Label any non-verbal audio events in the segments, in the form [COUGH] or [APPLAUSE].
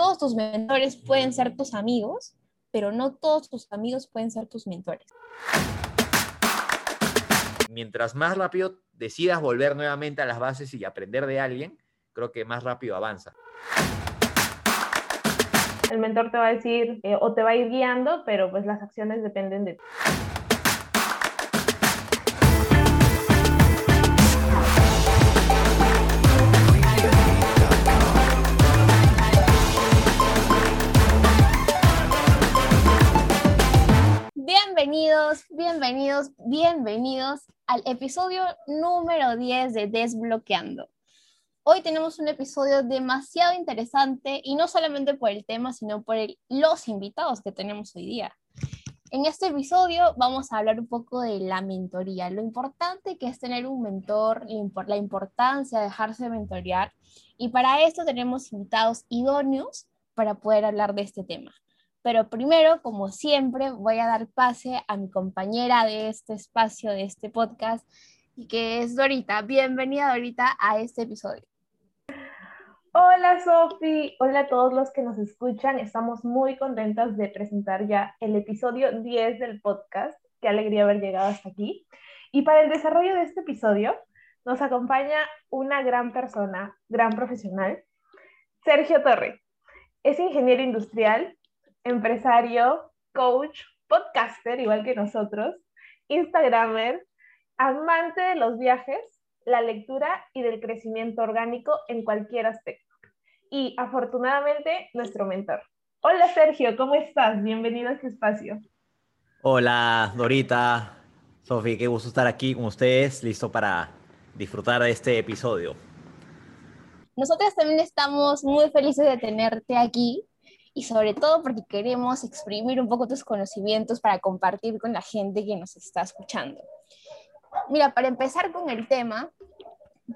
todos tus mentores pueden ser tus amigos, pero no todos tus amigos pueden ser tus mentores. Mientras más rápido decidas volver nuevamente a las bases y aprender de alguien, creo que más rápido avanza. El mentor te va a decir eh, o te va a ir guiando, pero pues las acciones dependen de ti. Bienvenidos, bienvenidos, bienvenidos al episodio número 10 de Desbloqueando. Hoy tenemos un episodio demasiado interesante y no solamente por el tema, sino por los invitados que tenemos hoy día. En este episodio vamos a hablar un poco de la mentoría, lo importante que es tener un mentor, la importancia de dejarse mentorear y para esto tenemos invitados idóneos para poder hablar de este tema. Pero primero, como siempre, voy a dar pase a mi compañera de este espacio, de este podcast, y que es Dorita. Bienvenida, Dorita, a este episodio. Hola, Sofi. Hola a todos los que nos escuchan. Estamos muy contentas de presentar ya el episodio 10 del podcast. Qué alegría haber llegado hasta aquí. Y para el desarrollo de este episodio, nos acompaña una gran persona, gran profesional, Sergio Torre. Es ingeniero industrial, empresario, coach, podcaster, igual que nosotros, Instagramer, amante de los viajes, la lectura y del crecimiento orgánico en cualquier aspecto. Y afortunadamente, nuestro mentor. Hola Sergio, ¿cómo estás? Bienvenido a este espacio. Hola Dorita, Sofi, qué gusto estar aquí con ustedes, listo para disfrutar de este episodio. Nosotros también estamos muy felices de tenerte aquí y sobre todo porque queremos exprimir un poco tus conocimientos para compartir con la gente que nos está escuchando. Mira, para empezar con el tema,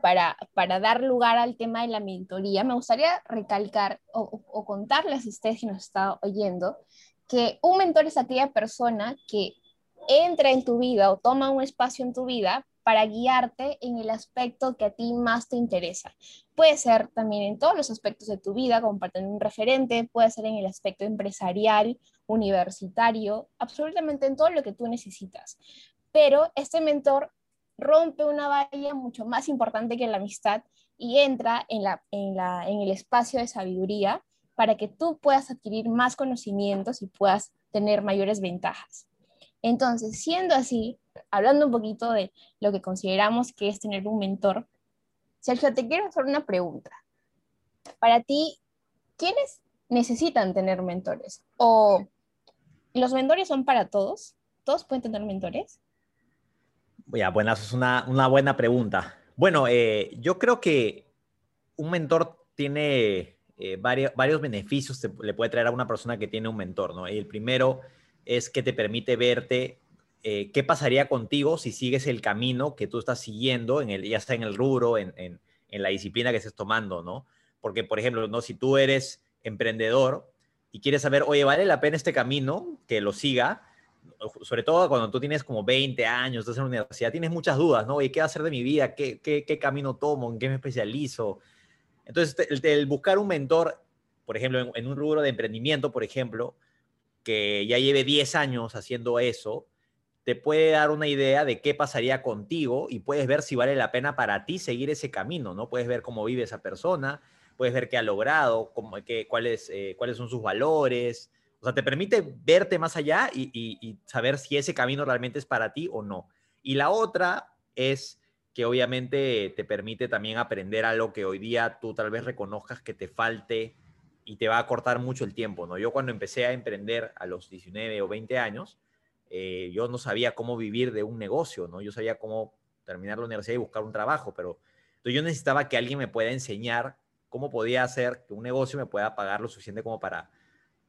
para, para dar lugar al tema de la mentoría, me gustaría recalcar o, o contarles a ustedes que nos está oyendo que un mentor es aquella persona que entra en tu vida o toma un espacio en tu vida para guiarte en el aspecto que a ti más te interesa. Puede ser también en todos los aspectos de tu vida, como un referente, puede ser en el aspecto empresarial, universitario, absolutamente en todo lo que tú necesitas. Pero este mentor rompe una valla mucho más importante que la amistad y entra en, la, en, la, en el espacio de sabiduría para que tú puedas adquirir más conocimientos y puedas tener mayores ventajas. Entonces, siendo así, hablando un poquito de lo que consideramos que es tener un mentor, Sergio, te quiero hacer una pregunta. Para ti, ¿quiénes necesitan tener mentores? ¿O los mentores son para todos? ¿Todos pueden tener mentores? Ya, bueno, eso es una, buena pregunta. Bueno, eh, yo creo que un mentor tiene eh, varios, varios beneficios que le puede traer a una persona que tiene un mentor, ¿no? Y el primero es que te permite verte eh, qué pasaría contigo si sigues el camino que tú estás siguiendo, en el, ya sea en el rubro, en, en, la disciplina que estés tomando, ¿no? Porque, por ejemplo, ¿no? si tú eres emprendedor y quieres saber, oye, ¿vale la pena este camino? Que lo siga. Sobre todo cuando tú tienes como 20 años, estás en la universidad, tienes muchas dudas, ¿no? Oye, ¿qué va a hacer de mi vida? ¿Qué, qué, qué camino tomo? ¿En qué me especializo? Entonces, el, el buscar un mentor, por ejemplo, en, en un rubro de emprendimiento, por ejemplo, que ya lleve 10 años haciendo eso, te puede dar una idea de qué pasaría contigo y puedes ver si vale la pena para ti seguir ese camino, ¿no? Puedes ver cómo vive esa persona, puedes ver qué ha logrado, cómo, qué, cuáles, eh, cuáles son sus valores. O sea, te permite verte más allá y, y, saber si ese camino realmente es para ti o no. Y la otra es que obviamente te permite también aprender algo que hoy día tú tal vez reconozcas que te falte y te va a cortar mucho el tiempo, ¿no? Yo cuando empecé a emprender a los 19 o 20 años, eh, yo no sabía cómo vivir de un negocio, ¿no? Yo sabía cómo terminar la universidad y buscar un trabajo, pero yo necesitaba que alguien me pueda enseñar cómo podía hacer que un negocio me pueda pagar lo suficiente como para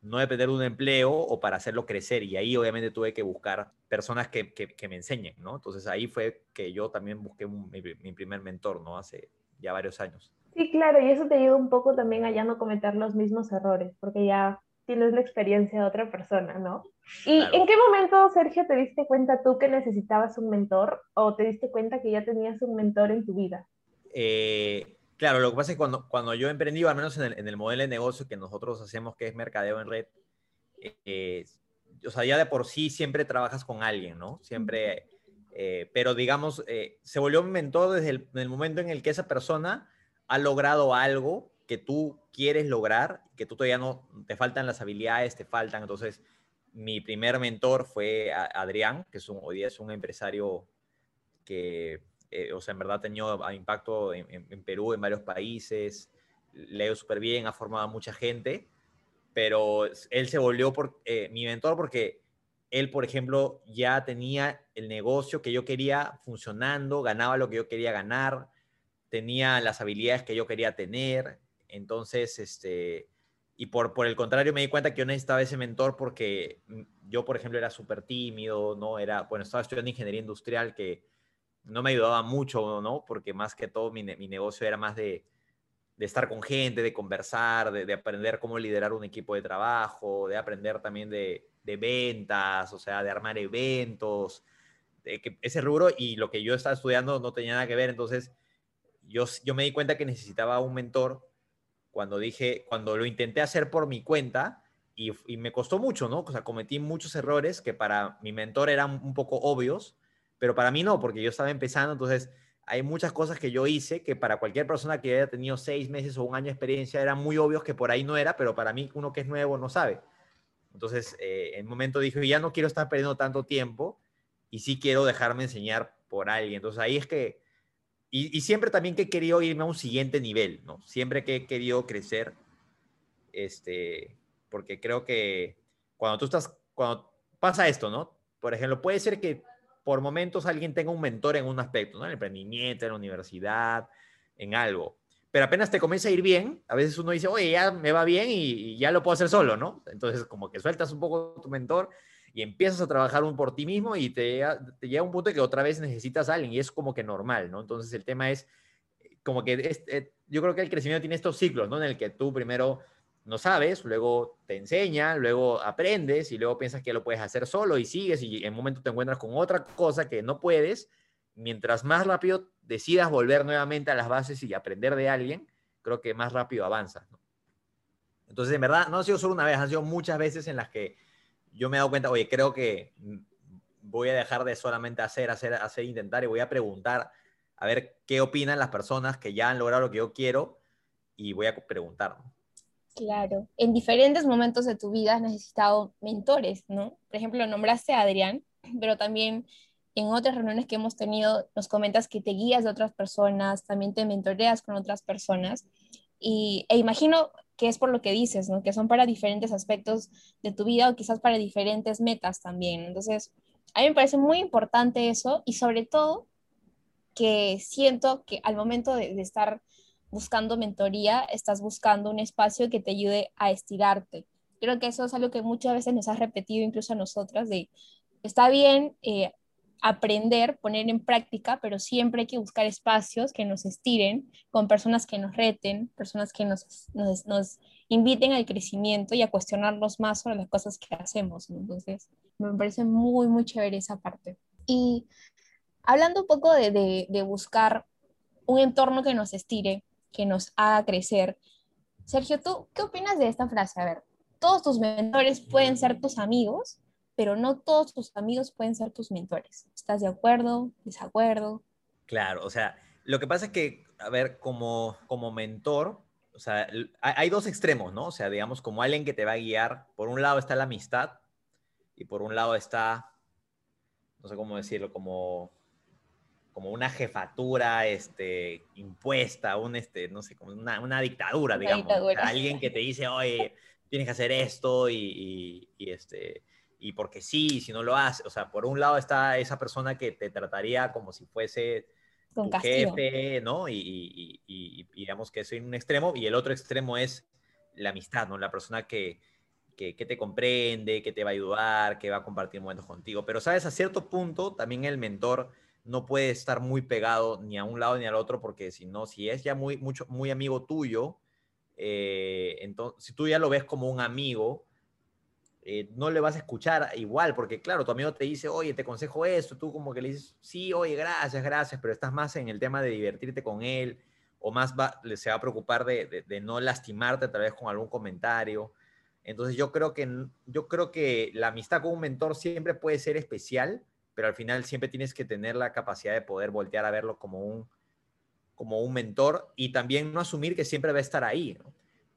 no depender de un empleo o para hacerlo crecer. Y ahí obviamente tuve que buscar personas que, que, que me enseñen, ¿no? Entonces ahí fue que yo también busqué mi, mi, primer mentor, ¿no? Hace ya varios años. Sí, claro, y eso te ayuda un poco también a ya no cometer los mismos errores, porque ya tienes la experiencia de otra persona, ¿no? ¿Y claro. en qué momento, Sergio, te diste cuenta tú que necesitabas un mentor o te diste cuenta que ya tenías un mentor en tu vida? Eh, Claro, lo que pasa es que cuando, cuando yo emprendí, al menos en el, en el modelo de negocio que nosotros hacemos, que es mercadeo en red, eh, o sea, ya de por sí siempre trabajas con alguien, ¿no? Siempre, eh, pero digamos, eh, se volvió un mentor desde el, el, momento en el que esa persona ha logrado algo que tú quieres lograr, que tú todavía no, te faltan las habilidades, te faltan, entonces mi primer mentor fue Adrián, que es un, hoy día es un empresario que, eh, o sea, en verdad ha tenido impacto en, Perú, en varios países, leo súper bien, ha formado a mucha gente, pero él se volvió por, eh, mi mentor porque él, por ejemplo, ya tenía el negocio que yo quería funcionando, ganaba lo que yo quería ganar, tenía las habilidades que yo quería tener, entonces, este, y por, por el contrario, me di cuenta que yo necesitaba ese mentor porque mm, yo, por ejemplo, era súper tímido, ¿no? Era, bueno, estaba estudiando ingeniería industrial que no me ayudaba mucho, ¿no? Porque más que todo mi, mi negocio era más de, de, estar con gente, de conversar, de, de, aprender cómo liderar un equipo de trabajo, de aprender también de, de ventas, o sea, de armar eventos, que ese rubro y lo que yo estaba estudiando no tenía nada que ver, entonces yo, yo me di cuenta que necesitaba un mentor cuando dije, cuando lo intenté hacer por mi cuenta y, me costó mucho, ¿no? O sea, cometí muchos errores que para mi mentor eran un poco obvios, pero para mí no, porque yo estaba empezando, entonces hay muchas cosas que yo hice que para cualquier persona que haya tenido seis meses o un año de experiencia eran muy obvios que por ahí no era, pero para mí uno que es nuevo no sabe. Entonces, eh, en un momento dije, ya no quiero estar perdiendo tanto tiempo y sí quiero dejarme enseñar por alguien. Entonces ahí es que y, siempre también que he querido irme a un siguiente nivel, ¿no? Siempre que he querido crecer, este, porque creo que cuando tú estás, cuando pasa esto, ¿no? Por ejemplo, puede ser que por momentos alguien tenga un mentor en un aspecto, ¿no? En el emprendimiento, en la universidad, en algo. Pero apenas te comienza a ir bien, a veces uno dice, oye, ya me va bien y, y ya lo puedo hacer solo, ¿no? Entonces, como que sueltas un poco tu mentor y empiezas a trabajar un por ti mismo y te, te llega un punto que otra vez necesitas a alguien y es como que normal, ¿no? Entonces el tema es como que eh, yo creo que el crecimiento tiene estos ciclos, ¿no? En el que tú primero no sabes, luego te enseñan, luego aprendes y luego piensas que lo puedes hacer solo y sigues y en un momento te encuentras con otra cosa que no puedes. Mientras más rápido decidas volver nuevamente a las bases y aprender de alguien, creo que más rápido avanzas. ¿no? Entonces, en verdad, no ha sido solo una vez, han sido muchas veces en las que yo me he dado cuenta, oye, creo que voy a dejar de solamente hacer, hacer, hacer, intentar y voy a preguntar a ver qué opinan las personas que ya han logrado lo que yo quiero y voy a preguntar. Claro, en diferentes momentos de tu vida has necesitado mentores, ¿no? Por ejemplo, nombraste a Adrián, pero también en otras reuniones que hemos tenido nos comentas que te guías de otras personas, también te mentoreas con otras personas. Y, e imagino que es por lo que dices, ¿no? Que son para diferentes aspectos de tu vida o quizás para diferentes metas también. Entonces, a mí me parece muy importante eso y sobre todo que siento que al momento de, estar buscando mentoría, estás buscando un espacio que te ayude a estirarte. Creo que eso es algo que muchas veces nos has repetido incluso a nosotras, de está bien eh, aprender, poner en práctica, pero siempre hay que buscar espacios que nos estiren, con personas que nos reten, personas que nos, nos, nos inviten al crecimiento y a cuestionarnos más sobre las cosas que hacemos. Entonces, me parece muy, muy chévere esa parte. Y hablando un poco de, de, de buscar un entorno que nos estire, que nos haga crecer, Sergio, ¿tú qué opinas de esta frase? A ver, todos tus mentores pueden ser tus amigos, pero no todos tus amigos pueden ser tus mentores. ¿Estás de acuerdo? ¿Desacuerdo? Claro, o sea, lo que pasa es que, a ver, como, como mentor, o sea, hay dos extremos, ¿no? O sea, digamos, como alguien que te va a guiar, por un lado está la amistad y por un lado está, no sé cómo decirlo, como, como una jefatura este, impuesta, un, este, no sé, como una, una dictadura, digamos. Dictadura. O sea, alguien que te dice, oye, tienes que hacer esto y, y, y este y porque sí, si no lo hace, o sea, por un lado está esa persona que te trataría como si fuese Con tu jefe, ¿no? Y, y, y, y, digamos que eso es un extremo, y el otro extremo es la amistad, ¿no? La persona que, que, que, te comprende, que te va a ayudar, que va a compartir momentos contigo. Pero, ¿sabes? A cierto punto, también el mentor no puede estar muy pegado ni a un lado ni al otro, porque si no, si es ya muy, mucho, muy amigo tuyo, eh, entonces, si tú ya lo ves como un amigo, eh, no le vas a escuchar igual, porque claro, tu amigo te dice, oye, te aconsejo esto, tú como que le dices, sí, oye, gracias, gracias, pero estás más en el tema de divertirte con él o más va, se va a preocupar de, no lastimarte tal vez con algún comentario. Entonces yo creo, que, yo creo que la amistad con un mentor siempre puede ser especial, pero al final siempre tienes que tener la capacidad de poder voltear a verlo como un, como un mentor y también no asumir que siempre va a estar ahí,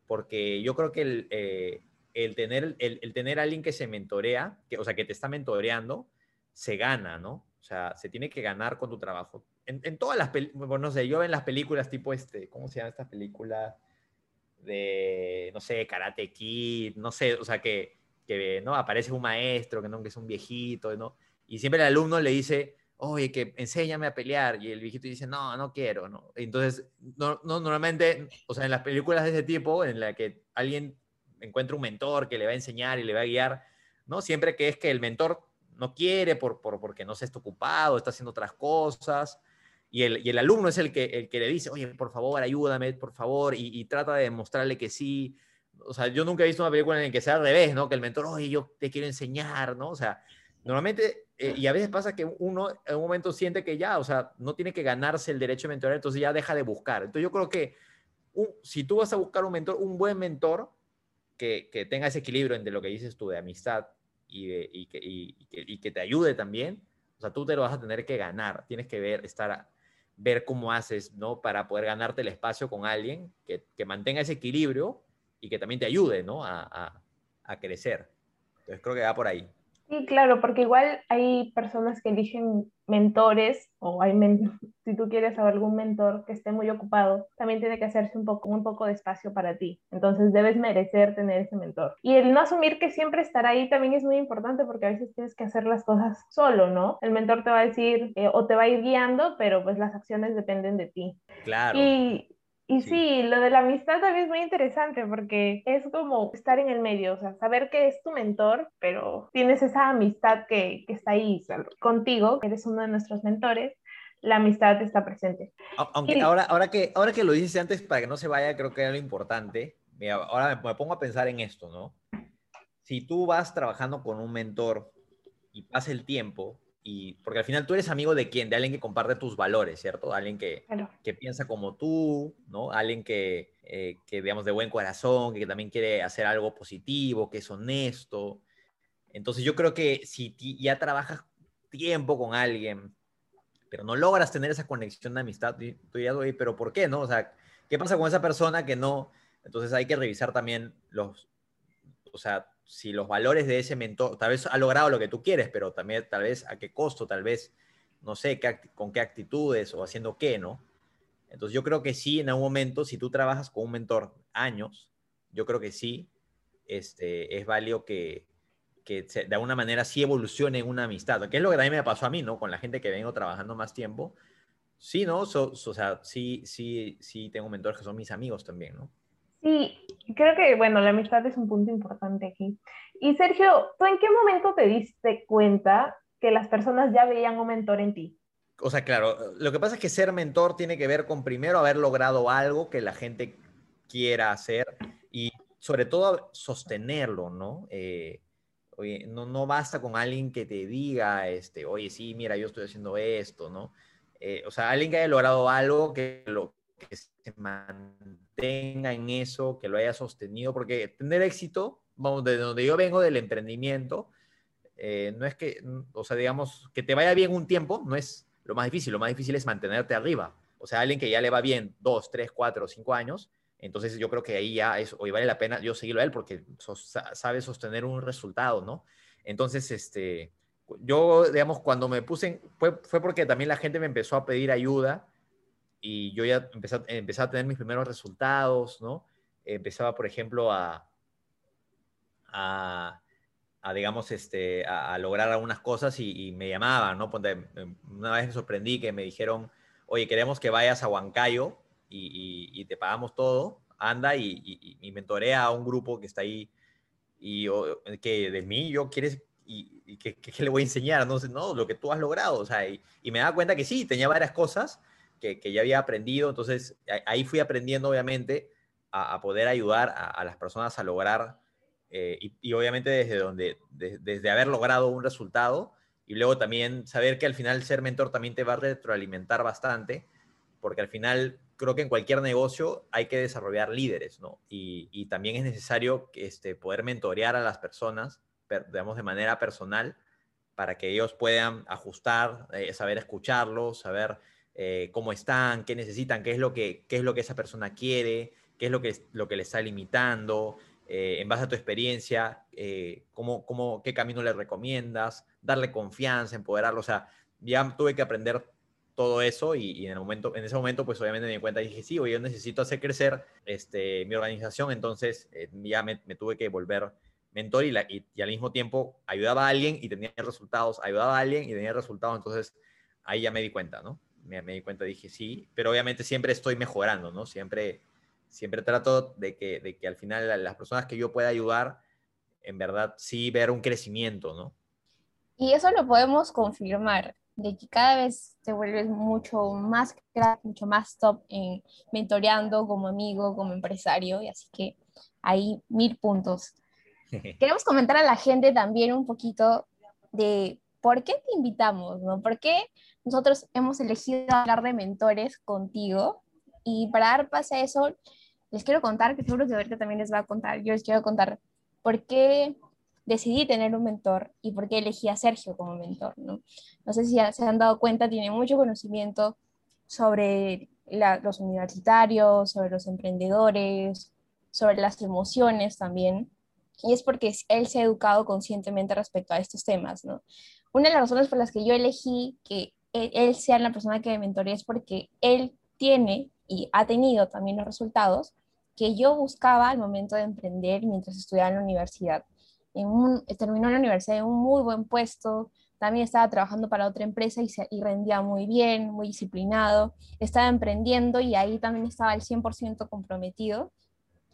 porque yo creo que el, eh, el tener, el, tener a alguien que se mentorea, que, o sea, que te está mentoreando, se gana, ¿no? O sea, se tiene que ganar con tu trabajo en, todas las películas, no sé, yo en las películas tipo este, ¿cómo se llama esta película? De, no sé, Karate Kid, no sé, o sea, que, que ¿no? aparece un maestro, que, ¿no? que es un viejito, ¿no? Y siempre el alumno le dice, oye, que enséñame a pelear, y el viejito dice, no, no quiero, ¿no? Entonces, no, no, normalmente, o sea, en las películas de ese tipo, en la que alguien encuentra un mentor que le va a enseñar y le va a guiar, ¿no? Siempre que es que el mentor no quiere por, por, porque no se está ocupado, está haciendo otras cosas, y el, alumno es el que, el que le dice, oye, por favor, ayúdame, por favor, y, trata de demostrarle que sí. O sea, yo nunca he visto una película en la que sea al revés, ¿no? Que el mentor, oye, yo te quiero enseñar, ¿no? O sea, normalmente, eh, y a veces pasa que uno en un momento siente que ya, o sea, no tiene que ganarse el derecho de mentorar, entonces ya deja de buscar. Entonces yo creo que si tú vas a buscar un mentor, un buen mentor que, que tenga ese equilibrio entre lo que dices tú de amistad y, y, que, y, que, te ayude también, o sea, tú te lo vas a tener que ganar, tienes que ver, estar ver cómo haces, ¿no? Para poder ganarte el espacio con alguien que, que mantenga ese equilibrio y que también te ayude, ¿no? A, a, a, crecer. Entonces creo que va por ahí. Sí, claro, porque igual hay personas que eligen mentores o hay [LAUGHS] si tú quieres algún mentor que esté muy ocupado, también tiene que hacerse un poco, un poco de espacio para ti. Entonces debes merecer tener ese mentor. Y el no asumir que siempre estará ahí también es muy importante porque a veces tienes que hacer las cosas solo, ¿no? El mentor te va a decir eh, o te va a ir guiando, pero pues las acciones dependen de ti. Claro. Y y sí. lo de la amistad también es muy interesante porque es como estar en el medio, o sea, saber que es tu mentor, pero tienes esa amistad que, que está ahí contigo, eres uno de nuestros mentores, la amistad está presente. Aunque ahora, ahora, que, ahora que lo dices antes, para que no se vaya, creo que era lo importante. Mira, ahora me, me pongo a pensar en esto, ¿no? Si tú vas trabajando con un mentor y pasa el tiempo, y porque al final tú eres amigo de quién, de alguien que comparte tus valores, ¿cierto? Alguien que, que piensa como tú, ¿no? Alguien que, eh, que, digamos, de buen corazón, que también quiere hacer algo positivo, que es honesto. Entonces yo creo que si ya trabajas tiempo con alguien, pero no logras tener esa conexión de amistad, tú ya doy, pero ¿por qué no? O sea, ¿qué pasa con esa persona que no? Entonces hay que revisar también los, o sea, si los valores de ese mentor, tal vez ha logrado lo que tú quieres, pero también tal vez a qué costo, tal vez, no sé, con qué actitudes o haciendo qué, ¿no? Entonces yo creo que sí, en algún momento, si tú trabajas con un mentor años, yo creo que sí, este, es válido que, que de alguna manera sí evolucione una amistad, que es lo que también me pasó a mí, ¿no? Con la gente que vengo trabajando más tiempo. Sí, ¿no? o sea, sí, sí, sí tengo mentores que son mis amigos también, ¿no? Sí, creo que, bueno, la amistad es un punto importante aquí. Y Sergio, ¿tú en qué momento te diste cuenta que las personas ya veían un mentor en ti? O sea, claro, lo que pasa es que ser mentor tiene que ver con primero haber logrado algo que la gente quiera hacer y sobre todo sostenerlo, ¿no? Eh, oye, no, no basta con alguien que te diga, este, oye, sí, mira, yo estoy haciendo esto, ¿no? Eh, o sea, alguien que haya logrado algo que, lo, que se mantenga en eso, que lo haya sostenido, porque tener éxito, vamos, de donde yo vengo del emprendimiento, eh, no es que, o sea, digamos, que te vaya bien un tiempo, no es lo más difícil, lo más difícil es mantenerte arriba. O sea, alguien que ya le va bien dos, tres, cuatro, cinco años, entonces yo creo que ahí ya es, hoy vale la pena yo seguirlo a él porque sabe sostener un resultado, ¿no? Entonces, este, yo, digamos, cuando me puse, fue, fue porque también la gente me empezó a pedir ayuda y yo ya empecé, empecé, a tener mis primeros resultados, ¿no? Empezaba, por ejemplo, a, a, digamos, este, a, lograr algunas cosas y, me llamaban, ¿no? Em, una vez me sorprendí que me dijeron, oye, queremos que vayas a Huancayo y, te pagamos todo, anda y, y, mentorea a un grupo que está ahí y que de mí yo quieres y, que, que, le voy a enseñar, no sé, no, lo que tú has logrado, o sea, y, me daba cuenta que sí, tenía varias cosas, que, ya había aprendido. Entonces, ahí fui aprendiendo, obviamente, a, poder ayudar a, las personas a lograr, eh, y, obviamente desde, donde, desde haber logrado un resultado, y luego también saber que al final ser mentor también te va a retroalimentar bastante, porque al final creo que en cualquier negocio hay que desarrollar líderes, ¿no? Y, también es necesario este, poder mentorear a las personas, digamos, de manera personal, para que ellos puedan ajustar, eh, saber escucharlos, saber eh, cómo están, qué necesitan, qué es lo que, qué es lo que esa persona quiere, qué es lo que, lo que le está limitando, eh, en base a tu experiencia, cómo, cómo, qué camino le recomiendas, darle confianza, empoderarlo. O sea, ya tuve que aprender todo eso y, en, el momento, en ese momento pues obviamente me di cuenta y dije, sí, oye, yo necesito hacer crecer este, mi organización, entonces eh, ya me, tuve que volver mentor y, y, al mismo tiempo ayudaba a alguien y tenía resultados, ayudaba a alguien y tenía resultados, entonces ahí ya me di cuenta, ¿no? Me, me di cuenta, dije, sí, pero obviamente siempre estoy mejorando, ¿no? Siempre, siempre trato de que, de que al final las personas que yo pueda ayudar, en verdad sí ver un crecimiento, ¿no? Y eso lo podemos confirmar de que cada vez te vuelves mucho más crack, mucho más top en mentoreando como amigo, como empresario, y así que hay mil puntos. [LAUGHS] Queremos comentar a la gente también un poquito de por qué te invitamos, ¿no? ¿Por qué nosotros hemos elegido hablar de mentores contigo? Y para dar pase a eso, les quiero contar, que seguro que ahorita también les va a contar, yo les quiero contar por qué decidí tener un mentor y por qué elegí a Sergio como mentor. No, no sé si se han dado cuenta, tiene mucho conocimiento sobre los universitarios, sobre los emprendedores, sobre las emociones también. Y es porque él se ha educado conscientemente respecto a estos temas. ¿no? Una de las razones por las que yo elegí que él, sea la persona que me mentoree es porque él tiene y ha tenido también los resultados que yo buscaba al momento de emprender mientras estudiaba en la universidad terminó la universidad en un muy buen puesto, también estaba trabajando para otra empresa y, y rendía muy bien, muy disciplinado, estaba emprendiendo y ahí también estaba el 100% comprometido.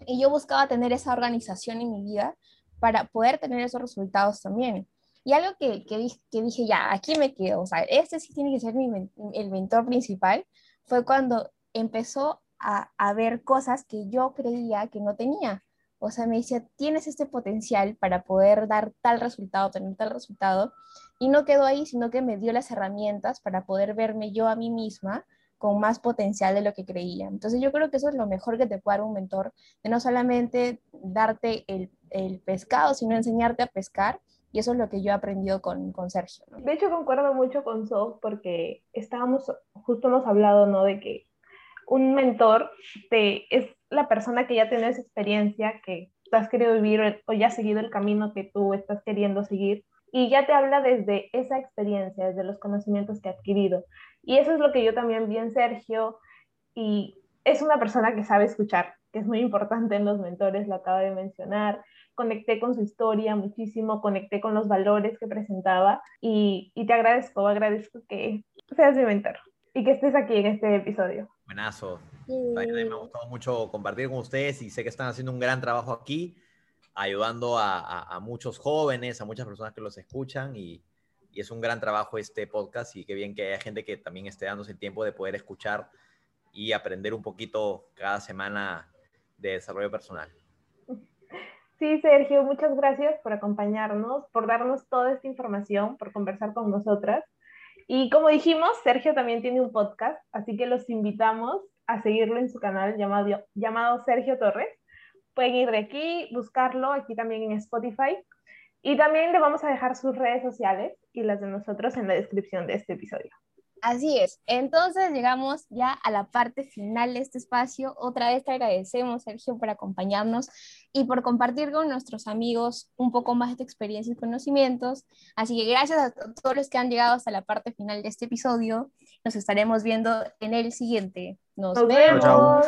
Y yo buscaba tener esa organización en mi vida para poder tener esos resultados también. Y algo que, que, dije, que dije, ya, aquí me quedo, o sea, este sí tiene que ser mi, el mentor principal, fue cuando empezó a, a ver cosas que yo creía que no tenía. O sea, me decía, tienes este potencial para poder dar tal resultado, tener tal resultado. Y no quedó ahí, sino que me dio las herramientas para poder verme yo a mí misma con más potencial de lo que creía. Entonces yo creo que eso es lo mejor que te puede dar un mentor, de no solamente darte el, el pescado, sino enseñarte a pescar. Y eso es lo que yo he aprendido con, con Sergio. De hecho, concuerdo mucho con Sof porque estábamos, justo hemos hablado, ¿no? De que un mentor te, es la persona que ya tiene esa experiencia, que tú has querido vivir o ya has seguido el camino que tú estás queriendo seguir y ya te habla desde esa experiencia, desde los conocimientos que ha adquirido. Y eso es lo que yo también vi en Sergio y es una persona que sabe escuchar, que es muy importante en los mentores, lo acabo de mencionar. Conecté con su historia muchísimo, conecté con los valores que presentaba y, y te agradezco, agradezco que seas mi mentor y que estés aquí en este episodio. Buenazo. me ha gustado mucho compartir con ustedes y sé que están haciendo un gran trabajo aquí, ayudando a, muchos jóvenes, a muchas personas que los escuchan y, es un gran trabajo este podcast y qué bien que haya gente que también esté dándose el tiempo de poder escuchar y aprender un poquito cada semana de desarrollo personal. Sí, Sergio, muchas gracias por acompañarnos, por darnos toda esta información, por conversar con nosotras. Y como dijimos, Sergio también tiene un podcast, así que los invitamos a seguirlo en su canal llamado, llamado Sergio Torres. Pueden ir de aquí, buscarlo aquí también en Spotify. Y también le vamos a dejar sus redes sociales y las de nosotros en la descripción de este episodio. Así es. Entonces llegamos ya a la parte final de este espacio. Otra vez te agradecemos, Sergio, por acompañarnos y por compartir con nuestros amigos un poco más de tu experiencia y conocimientos. Así que gracias a todos los que han llegado hasta la parte final de este episodio. Nos estaremos viendo en el siguiente. Nos, vemos.